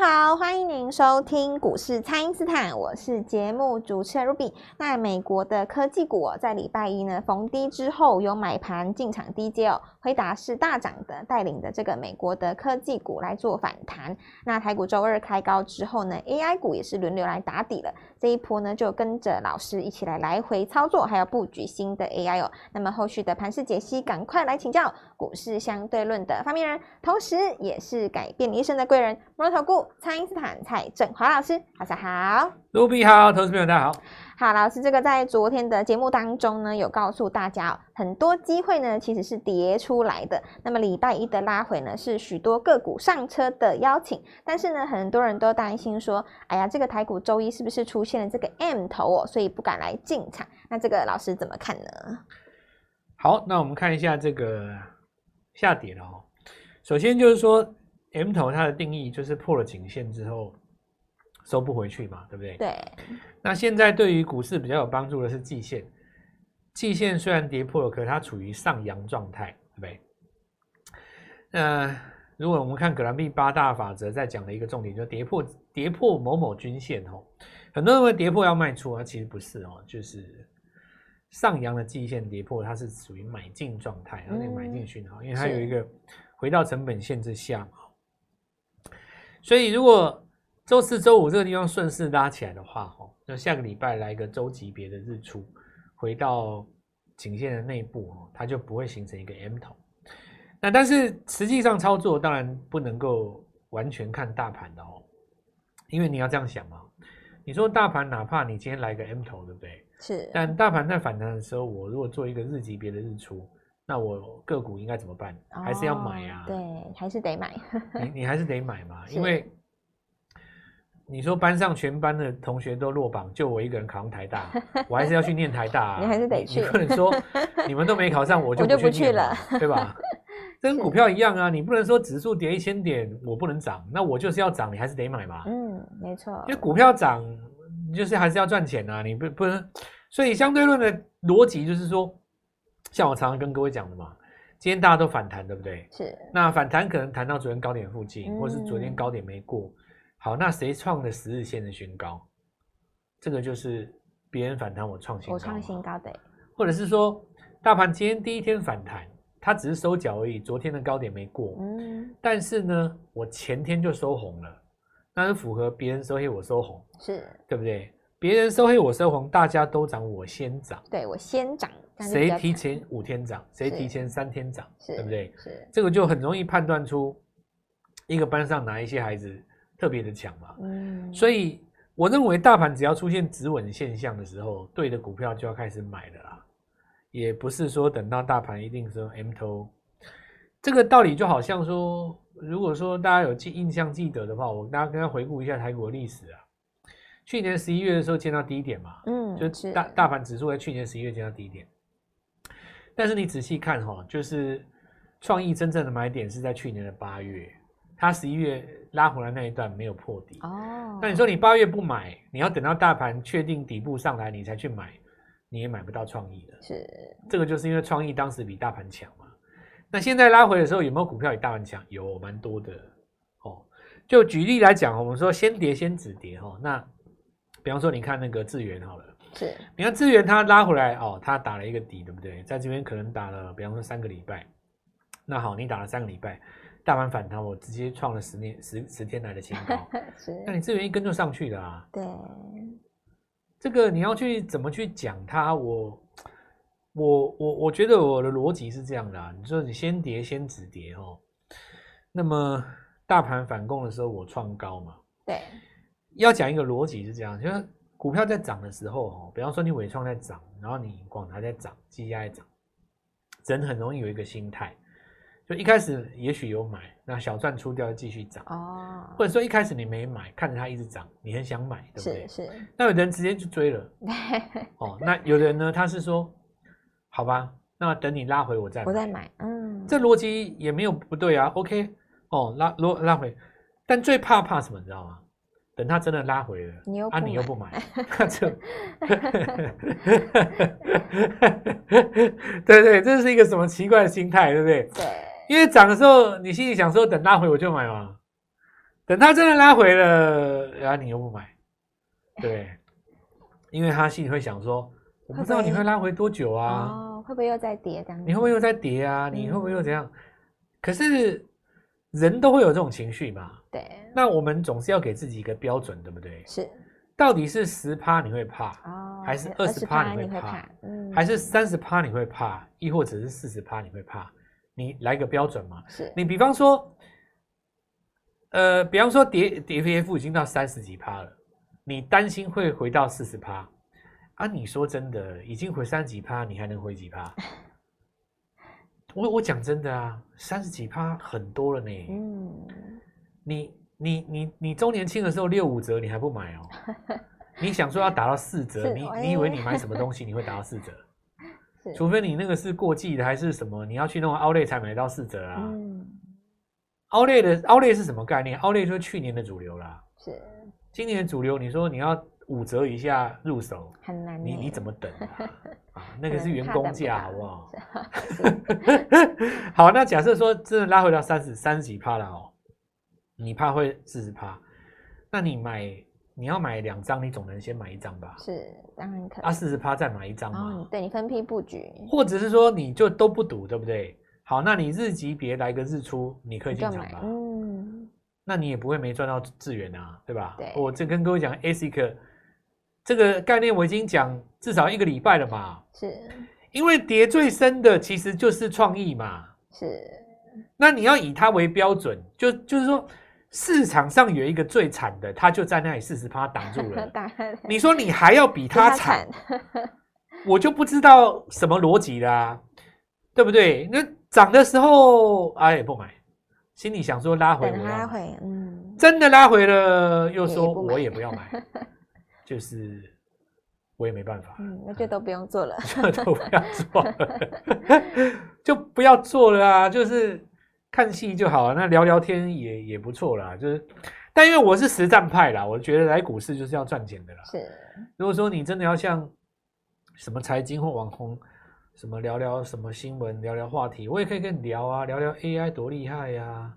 好，欢迎您收听股市蔡因斯坦，我是节目主持人 Ruby。那美国的科技股，在礼拜一呢逢低之后有买盘进场低接哦，辉达是大涨的，带领的这个美国的科技股来做反弹。那台股周二开高之后呢，AI 股也是轮流来打底了。这一波呢，就跟着老师一起来来回操作，还要布局新的 AI 哦。那么后续的盘势解析，赶快来请教股市相对论的发明人，同时也是改变你一生的贵人——摩尔投顾蔡因斯坦蔡振华老师，大家好。卢比好，投资朋友大家好。好，老师，这个在昨天的节目当中呢，有告诉大家哦，很多机会呢其实是跌出来的。那么礼拜一的拉回呢，是许多个股上车的邀请。但是呢，很多人都担心说，哎呀，这个台股周一是不是出现了这个 M 头哦，所以不敢来进场。那这个老师怎么看呢？好，那我们看一下这个下跌了哦。首先就是说 M 头它的定义就是破了颈线之后。收不回去嘛，对不对？对。那现在对于股市比较有帮助的是季线，季线虽然跌破了，可是它处于上扬状态，对不对？那如果我们看葛兰碧八大法则在讲的一个重点，就跌破跌破某某均线哦，很多人会跌破要卖出，啊其实不是哦，就是上扬的季线跌破，它是属于买进状态，然后那个买进讯号，因为它有一个回到成本线之下嘛，所以如果周四、周五这个地方顺势拉起来的话，哈，那下个礼拜来一个周级别的日出，回到颈线的内部，哈，它就不会形成一个 M 头。那但是实际上操作当然不能够完全看大盘的哦，因为你要这样想嘛，你说大盘哪怕你今天来个 M 头，对不对？是。但大盘在反弹的时候，我如果做一个日级别的日出，那我个股应该怎么办？还是要买呀？对，还是得买。你你还是得买嘛，因为。你说班上全班的同学都落榜，就我一个人考上台大，我还是要去念台大啊。你还是得去。你不能说你们都没考上，我就不去了，对吧？这跟股票一样啊，你不能说指数跌一千点，我不能涨，那我就是要涨，你还是得买嘛。嗯，没错。因为股票涨，就是还是要赚钱啊，你不不能。所以相对论的逻辑就是说，像我常常跟各位讲的嘛，今天大家都反弹，对不对？是。那反弹可能弹到昨天高点附近，嗯、或是昨天高点没过。好，那谁创的十日线的新高？这个就是别人反弹，我创新高，我创新高的，或者是说，大盘今天第一天反弹，它只是收脚而已，昨天的高点没过，嗯，但是呢，我前天就收红了，那是符合别人收黑我收红，是对不对？别人收黑我收红，大家都涨我先涨，对我先涨，谁提前五天涨，谁提前三天涨，对不对？是这个就很容易判断出一个班上哪一些孩子。特别的强嘛，嗯，所以我认为大盘只要出现止稳现象的时候，对的股票就要开始买了啦，也不是说等到大盘一定说 M 头，这个道理就好像说，如果说大家有记印象记得的话，我大家跟他回顾一下台股的历史啊，去年十一月的时候见到低点嘛，嗯，就大大盘指数在去年十一月见到低点，但是你仔细看哈，就是创意真正的买点是在去年的八月。它十一月拉回来那一段没有破底哦，那你说你八月不买，你要等到大盘确定底部上来你才去买，你也买不到创意的。是，这个就是因为创意当时比大盘强嘛。那现在拉回的时候有没有股票比大盘强？有，蛮多的哦。就举例来讲，我们说先跌先止跌哈。那比方说你看那个智源好了，是，你看资源它拉回来哦，它打了一个底，对不对？在这边可能打了，比方说三个礼拜。那好，你打了三个礼拜。大盘反弹，我直接创了十年十十天来的新高。是，那你资源一跟就上去了啊？对，这个你要去怎么去讲它？我我我我觉得我的逻辑是这样的啊，你说你先跌先止跌哦，那么大盘反攻的时候我创高嘛？对，要讲一个逻辑是这样，就是股票在涨的时候哦，比方说你伟创在涨，然后你广达在涨，积压在涨，人很容易有一个心态。就一开始也许有买，那小赚出掉继续涨哦，或者说一开始你没买，看着它一直涨，你很想买，对不对？是是。那有的人直接就追了，哦，那有的人呢，他是说，好吧，那等你拉回我再买，我再买，嗯，这逻辑也没有不对啊，OK，哦，拉拉拉回，但最怕怕什么，你知道吗？等它真的拉回了，你又啊，你又不买，那就，对对，这是一个什么奇怪的心态，对不对？对。因为涨的时候，你心里想说等拉回我就买嘛，等它真的拉回了，然后你又不买，对，因为他心里会想说，我不知道你会拉回多久啊，哦，会不会又再跌这样？你会不会又再跌啊？你会不会又怎样？可是人都会有这种情绪嘛，对，那我们总是要给自己一个标准，对不对？是。到底是十趴你会怕，哦、还是二十趴你会怕，嗯、还是三十趴你会怕，亦或者是四十趴你会怕？你来个标准嘛？是你比方说，呃，比方说跌跌 F F 已经到三十几趴了，你担心会回到四十趴啊？你说真的，已经回三十几趴，你还能回几趴？我我讲真的啊，三十几趴很多了呢。嗯，你。你你你周年庆的时候六五折，你还不买哦？你想说要打到四折，你你以为你买什么东西你会打到四折？除非你那个是过季的还是什么，你要去弄 Outlet 才买到四折啊。嗯，Outlet 的 Outlet 是什么概念？Outlet 就是去年的主流啦。是，今年的主流，你说你要五折以下入手，很难。你你怎么等啊？啊，那个是员工价，好不好？好，那假设说真的拉回到三十三十几趴了哦。你怕会四十趴，那你买你要买两张，你总能先买一张吧？是，当然可以。啊，四十趴再买一张嘛？哦、对，你分批布局，或者是说你就都不赌，对不对？好，那你日级别来个日出，你可以进场吧？嗯，那你也不会没赚到资源啊，对吧？对，我这跟各位讲，ASIC 这个概念我已经讲至少一个礼拜了嘛。是，因为跌最深的其实就是创意嘛。是，那你要以它为标准，就就是说。市场上有一个最惨的，他就在那里四十趴挡住了。你说你还要比他惨，我就不知道什么逻辑啦，对不对？那涨的时候哎不买，心里想说拉回我要买，嗯，真的拉回了又说我也不要买，就是我也没办法，嗯，那就都不用做了，就都不要做了，就不要做了啊，就是。看戏就好了，那聊聊天也也不错啦。就是，但因为我是实战派啦，我觉得来股市就是要赚钱的啦。是，如果说你真的要像什么财经或网红，什么聊聊什么新闻，聊聊话题，我也可以跟你聊啊，聊聊 AI 多厉害呀、啊，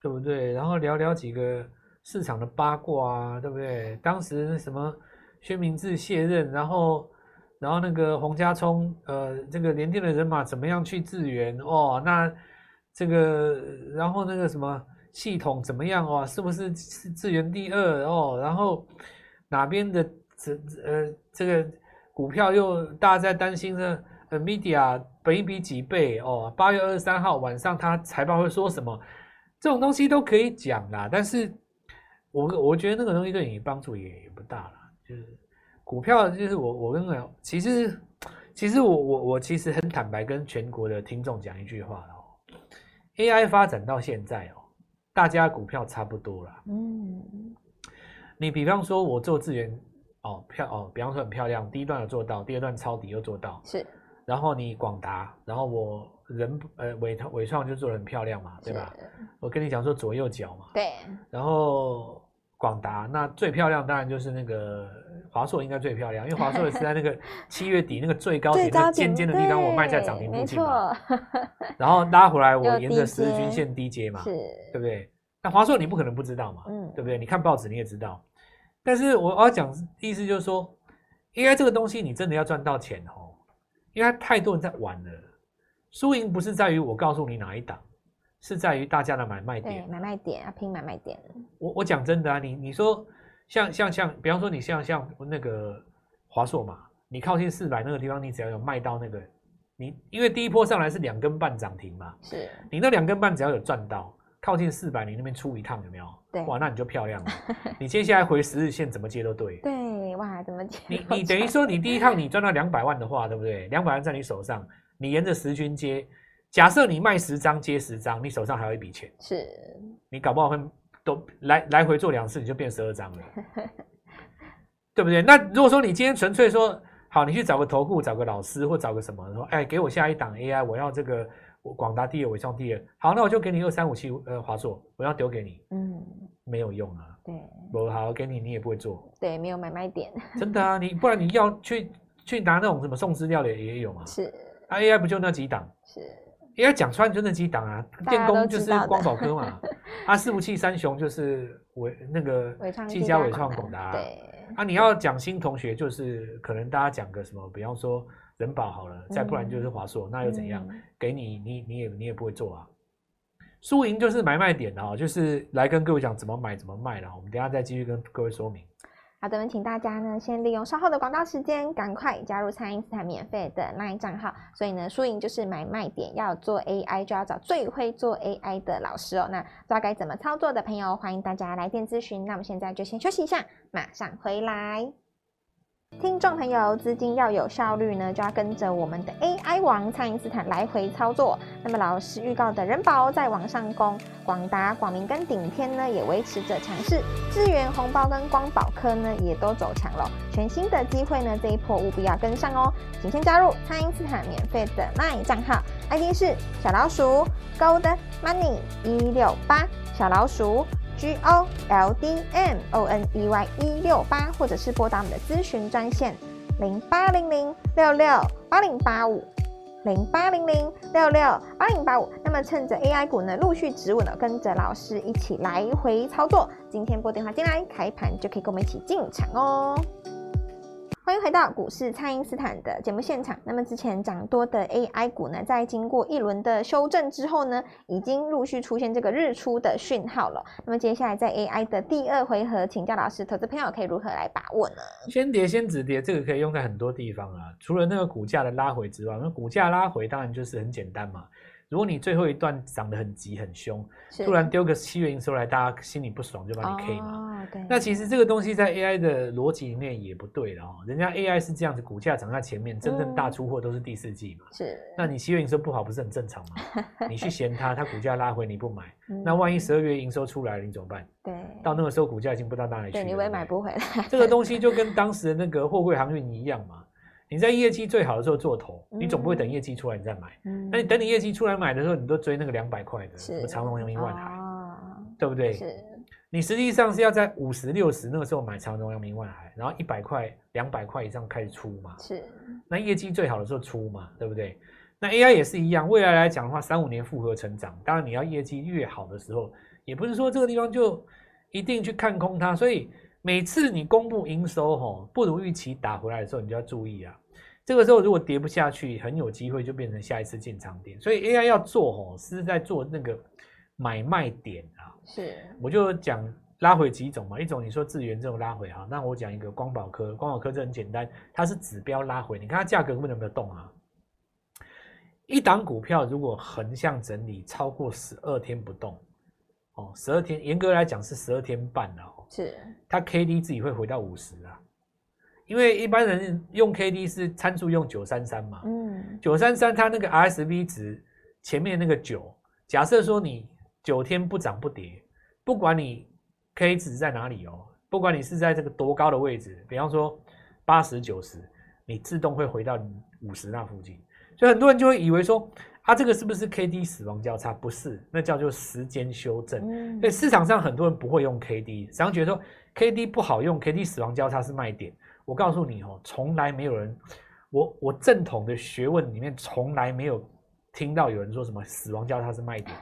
对不对？然后聊聊几个市场的八卦啊，对不对？当时什么薛明志卸任，然后然后那个洪家聪，呃，这个联电的人马怎么样去支援哦？那。这个，然后那个什么系统怎么样哦？是不是支援第二哦？然后哪边的这呃这个股票又大家在担心呢呃，media 本一比几倍哦？八月二十三号晚上他财报会说什么？这种东西都可以讲啦。但是我我觉得那个东西对你帮助也也不大了。就是股票，就是我我跟你讲，其实其实我我我其实很坦白跟全国的听众讲一句话哦。AI 发展到现在哦，大家股票差不多了。嗯，你比方说，我做资源哦，漂哦，比方说很漂亮，第一段有做到，第二段抄底又做到。是，然后你广达，然后我人呃伟创伟创就做的很漂亮嘛，对吧？我跟你讲说左右脚嘛。对。然后。广达那最漂亮当然就是那个华硕，应该最漂亮，因为华硕也是在那个 七月底那个最高点那尖尖的地方，我卖在涨停附近嘛。然后拉回来，我沿着十日均线低接嘛，对不对？那华硕你不可能不知道嘛，嗯，对不对？你看报纸你也知道。但是我要讲意思就是说应该这个东西你真的要赚到钱哦，因为太多人在玩了，输赢不是在于我告诉你哪一档。是在于大家的买卖点，买卖点啊，拼买卖点。我我讲真的啊，你你说像像像，比方说你像像那个华硕嘛，你靠近四百那个地方，你只要有卖到那个，你因为第一波上来是两根半涨停嘛，是你那两根半只要有赚到，靠近四百你那边出一趟有没有？对，哇，那你就漂亮了。你接下来回十日线怎么接都对。对，哇，怎么接？你你等于说你第一趟 你赚到两百万的话，对不对？两百万在你手上，你沿着十均接。假设你卖十张接十张，你手上还有一笔钱，是，你搞不好会都来来回做两次，你就变十二张了，对不对？那如果说你今天纯粹说好，你去找个投顾，找个老师或找个什么说，哎，给我下一档 AI，我要这个广达第二，伟创第二，好，那我就给你二三五七呃华硕，我要丢给你，嗯，没有用啊，对，我好给你，你也不会做，对，没有买卖点，真的啊，你不然你要去去拿那种什么送资料的也有嘛，是，啊，AI 不就那几档，是。AI 讲穿就那几档啊，电工就是光宝科嘛，啊，伺服器三雄就是伟那个技嘉、伟创、广达。对，啊，你要讲新同学，就是可能大家讲个什么，比方说人保好了，嗯、再不然就是华硕，那又怎样？嗯、给你，你你也你也不会做啊。输赢就是买卖点啊，就是来跟各位讲怎么买怎么卖了。我们等下再继续跟各位说明。好的，我们请大家呢先利用稍后的广告时间，赶快加入蔡因斯坦免费的 LINE 账号。所以呢，输赢就是买卖点，要做 AI 就要找最会做 AI 的老师哦。那不知道该怎么操作的朋友，欢迎大家来电咨询。那我们现在就先休息一下，马上回来。听众朋友，资金要有效率呢，就要跟着我们的 AI 王蔡因斯坦来回操作。那么老师预告的人保在往上攻，广达、广明跟顶天呢也维持着强势，智源、红包跟光宝科呢也都走强了。全新的机会呢，这一波务必要跟上哦。请先加入蔡因斯坦免费的 LINE 账号，ID 是小老鼠 Gold Money 一六八小老鼠。G O L D M O N E Y 一六八，或者是拨打我们的咨询专线零八零零六六八零八五零八零零六六八零八五。那么趁着 AI 股呢陆续止稳了，跟着老师一起来回操作。今天拨电话进来，开盘就可以跟我们一起进场哦。欢迎回到股市，蔡因斯坦的节目现场。那么之前涨多的 AI 股呢，在经过一轮的修正之后呢，已经陆续出现这个日出的讯号了。那么接下来在 AI 的第二回合，请教老师，投资朋友可以如何来把握呢？先跌先止跌，这个可以用在很多地方啊。除了那个股价的拉回之外，那股价拉回当然就是很简单嘛。如果你最后一段涨得很急很凶，突然丢个七月营收来，大家心里不爽就把你 K 嘛。哦、那其实这个东西在 AI 的逻辑里面也不对了哦。人家 AI 是这样子，股价涨在前面，真正大出货都是第四季嘛。是、嗯。那你七月营收不好，不是很正常吗？你去嫌它，它股价拉回你不买，嗯、那万一十二月营收出来了，你怎么办？对。到那个时候股价已经不知道哪里去了。对，你也买不回来。这个东西就跟当时的那个货柜航运一样嘛。你在业绩最好的时候做头，你总不会等业绩出来你再买。嗯，那你等你业绩出来买的时候，你都追那个两百块的，什么长荣、阳明、万海，对不对？是。你实际上是要在五十六十那个时候买长荣、阳明、万海，然后一百块、两百块以上开始出嘛。是。那业绩最好的时候出嘛，对不对？那 AI 也是一样，未来来讲的话，三五年复合成长，当然你要业绩越好的时候，也不是说这个地方就一定去看空它，所以。每次你公布营收吼不如预期打回来的时候，你就要注意啊。这个时候如果跌不下去，很有机会就变成下一次进场点。所以 AI 要做吼是在做那个买卖点啊。是，我就讲拉回几种嘛。一种你说智源这种拉回哈，那我讲一个光宝科。光宝科这很简单，它是指标拉回，你看它价格根本没有动啊。一档股票如果横向整理超过十二天不动，哦，十二天严格来讲是十二天半了。是，它 K D 自己会回到五十啊，因为一般人用 K D 是参数用九三三嘛，嗯，九三三它那个 R S V 值前面那个九，假设说你九天不涨不跌，不管你 K 值在哪里哦，不管你是在这个多高的位置，比方说八十九十，你自动会回到五十那附近，所以很多人就会以为说。它、啊、这个是不是 K D 死亡交叉？不是，那叫做时间修正。嗯、所以市场上很多人不会用 K D，实际上觉得说 K D 不好用，K D 死亡交叉是卖点。我告诉你哦，从来没有人，我我正统的学问里面从来没有听到有人说什么死亡交叉是卖点。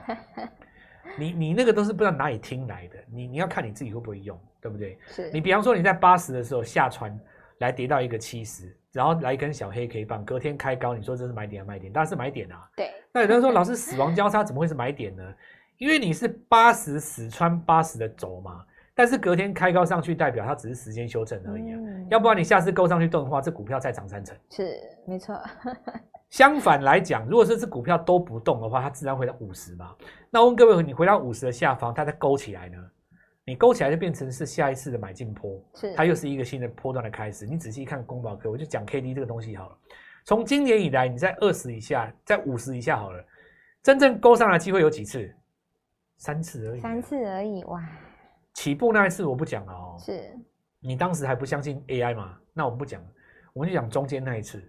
你你那个都是不知道哪里听来的，你你要看你自己会不会用，对不对？是你比方说你在八十的时候下船来跌到一个七十。然后来一根小黑 K 棒，隔天开高，你说这是买点还是卖点？当然是买点啊。对。那有人说，老师死亡交叉怎么会是买点呢？因为你是八十死穿八十的轴嘛，但是隔天开高上去，代表它只是时间修正而已啊。嗯、要不然你下次勾上去动的话，这股票再涨三成。是，没错。相反来讲，如果是这股票都不动的话，它自然回到五十嘛。那我问各位，你回到五十的下方，它再勾起来呢？你勾起来就变成是下一次的买进坡，是它又是一个新的波段的开始。你仔细看光宝科，我就讲 K D 这个东西好了。从今年以来，你在二十以下，在五十以下好了，真正勾上来机会有几次？三次而已。三次而已，哇！起步那一次我不讲了哦。是。你当时还不相信 A I 吗？那我们不讲，我们就讲中间那一次，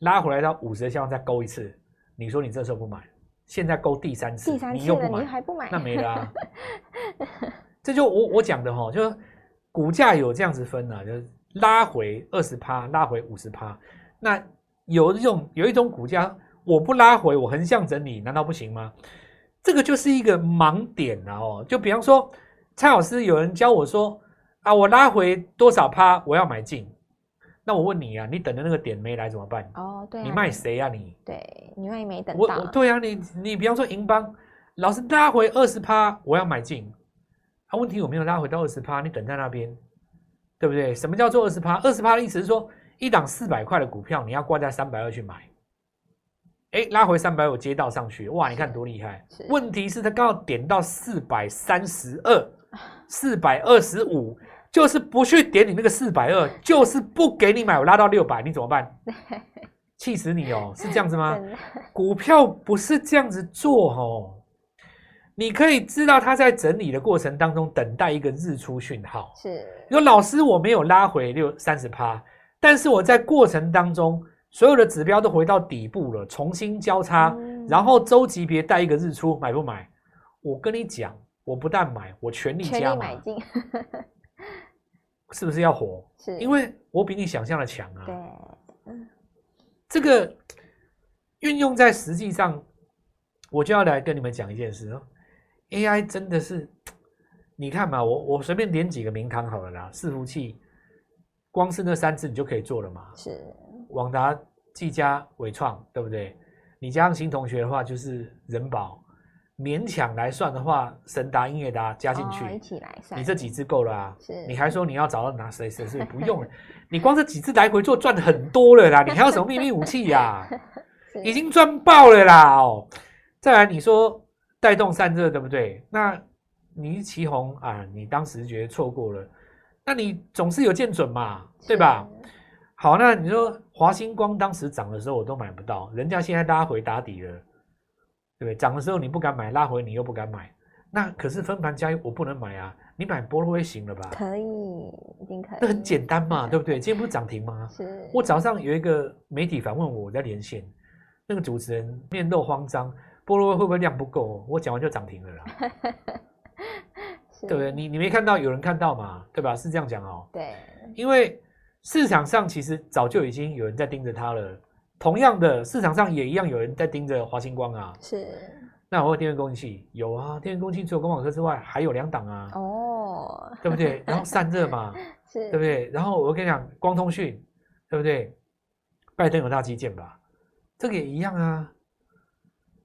拉回来到五十的下方再勾一次。你说你这时候不买，现在勾第三次，第三次你又不买，你还不买，那没了啊。这就我我讲的哈，就是股价有这样子分啊，就是拉回二十趴，拉回五十趴。那有一种有一种股价我不拉回，我横向整理，难道不行吗？这个就是一个盲点啊！哦，就比方说，蔡老师有人教我说啊，我拉回多少趴，我要买进。那我问你啊，你等的那个点没来怎么办？哦，对、啊，你卖谁啊你？对，你万一没等到。我对啊，你你比方说银邦，老师拉回二十趴，我要买进。啊，问题我没有拉回到二十趴，你等在那边，对不对？什么叫做二十趴？二十趴的意思是说，一档四百块的股票，你要挂在三百二去买。哎，拉回三百，五接到上去，哇，你看多厉害！问题是它刚好点到四百三十二，四百二十五，就是不去点你那个四百二，就是不给你买，我拉到六百，你怎么办？气死你哦！是这样子吗？股票不是这样子做哦。你可以知道它在整理的过程当中，等待一个日出讯号。是，说老师我没有拉回六三十趴，但是我在过程当中。所有的指标都回到底部了，重新交叉，嗯、然后周级别带一个日出，买不买？我跟你讲，我不但买，我全力加码，买进，是不是要火？是，因为我比你想象的强啊。对，嗯，这个运用在实际上，我就要来跟你们讲一件事哦。AI 真的是，你看嘛，我我随便点几个名堂好了啦，伺服器，光是那三只你就可以做了嘛。是。网达、技嘉、伟创，对不对？你加上新同学的话，就是人保。勉强来算的话，神达、英业达加进去，哦，一起来算。你这几只够了啊？是。你还说你要找到哪谁谁是不用了？你光这几只来回做赚很多了啦，你还有什么秘密武器呀？啊？已经赚爆了啦！哦，再来你说带动散热，对不对？那你旗红啊，你当时觉得错过了，那你总是有见准嘛，对吧？好，那你说华星光当时涨的时候我都买不到，人家现在拉回打底了，对不对？涨的时候你不敢买，拉回你又不敢买，那可是分盘交易我不能买啊！你买波罗威行了吧？可以，一定可以。那很简单嘛，对不对？今天不是涨停吗？是。我早上有一个媒体访问我，我在连线，那个主持人面露慌张，波若威会不会量不够？我讲完就涨停了啦，对不对？你你没看到有人看到嘛？对吧？是这样讲哦。对，因为。市场上其实早就已经有人在盯着它了。同样的，市场上也一样有人在盯着华星光啊。是。那我有电源供应器有啊，电源供应器除了光网科之外，还有两档啊。哦。对不对？然后散热嘛，是，对不对？然后我跟你讲，光通讯，对不对？拜登有大基建吧？这个也一样啊。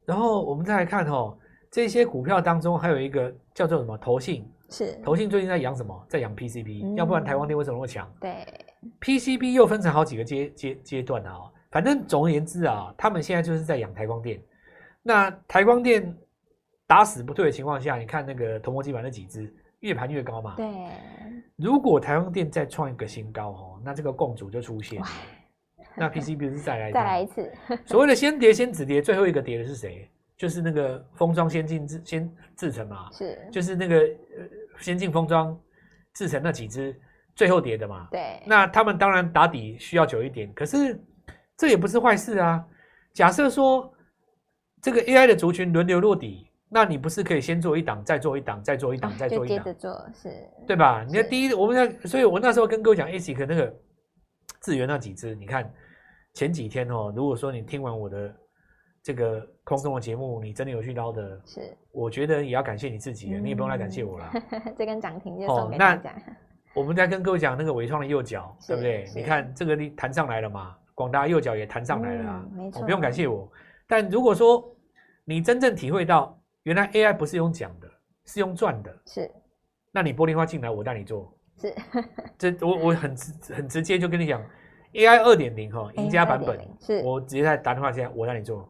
然后我们再来看哦，这些股票当中还有一个叫做什么投信。是。投信最近在养什么？在养 PCB，嗯。要不然台光电为什么那么强？对。PCB 又分成好几个阶阶阶段啊，反正总而言之啊，他们现在就是在养台光电。那台光电打死不退的情况下，你看那个铜箔基板那几只越盘越高嘛。对。如果台光电再创一个新高哦，那这个共主就出现。那 PCB 是再来再来一次。所谓的先跌先止跌，最后一个跌的是谁？就是那个封装先进制先制成嘛。是。就是那个呃先进封装制成那几只。最后跌的嘛，对，那他们当然打底需要久一点，可是这也不是坏事啊。假设说这个 AI 的族群轮流落底，那你不是可以先做一档，再做一档，再做一档，再做一档，接着做，是，对吧？你看第一，我们在，所以我那时候跟各位讲 ASIC 那个智源那几只，你看前几天哦，如果说你听完我的这个空中的节目，你真的有去捞的，是，我觉得也要感谢你自己，嗯、你也不用来感谢我了。这根涨停就送给大家。哦 我们在跟各位讲那个伟创的右脚，对不对？你看这个力弹上来了嘛，广大右脚也弹上来了啊。嗯、没错、哦，不用感谢我。但如果说你真正体会到原来 AI 不是用讲的，是用赚的，是，那你玻璃花进来，我带你做。是，这我我很直很直接就跟你讲，AI 二点零哈，赢家版本，是我直接在打电话现在我让你做。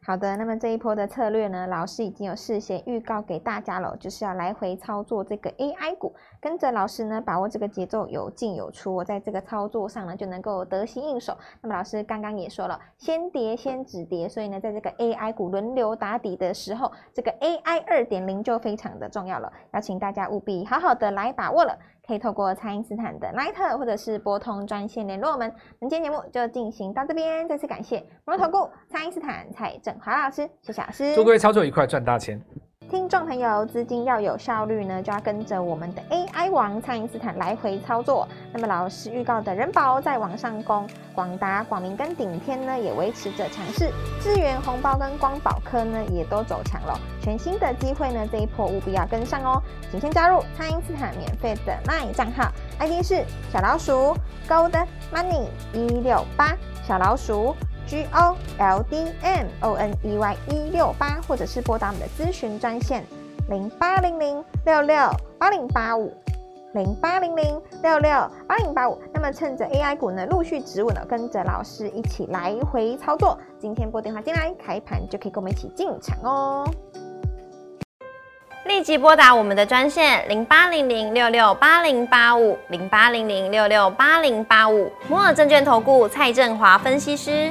好的，那么这一波的策略呢，老师已经有事先预告给大家了，就是要来回操作这个 AI 股，跟着老师呢，把握这个节奏有进有出，我在这个操作上呢就能够得心应手。那么老师刚刚也说了，先跌先止跌，所以呢，在这个 AI 股轮流打底的时候，这个 AI 二点零就非常的重要了，要请大家务必好好的来把握了。可以透过蔡因斯坦的 Line 或者是拨通专线联络我们。那今天节目就进行到这边，再次感谢摩投顾蔡因斯坦蔡振华老师，谢谢老师，祝各位操作愉快，赚大钱。听众朋友，资金要有效率呢，就要跟着我们的 AI 王蔡因斯坦来回操作。那么老师预告的人保在往上攻，广达、广明跟顶天呢也维持着强势，智原、红包跟光宝科呢也都走强了。全新的机会呢，这一波务必要跟上哦！请先加入蔡因斯坦免费的 LINE 账号，ID 是小老鼠 Gold Money 一六八，小老鼠。G O L D M O N E Y 一六八，或者是拨打我们的咨询专线零八零零六六八零八五零八零零六六八零八五。那么趁着 AI 股呢陆续止稳了，跟着老师一起来回操作。今天拨电话进来，开盘就可以跟我们一起进场哦。立即拨打我们的专线零八零零六六八零八五零八零零六六八零八五摩尔证券投顾蔡振华分析师。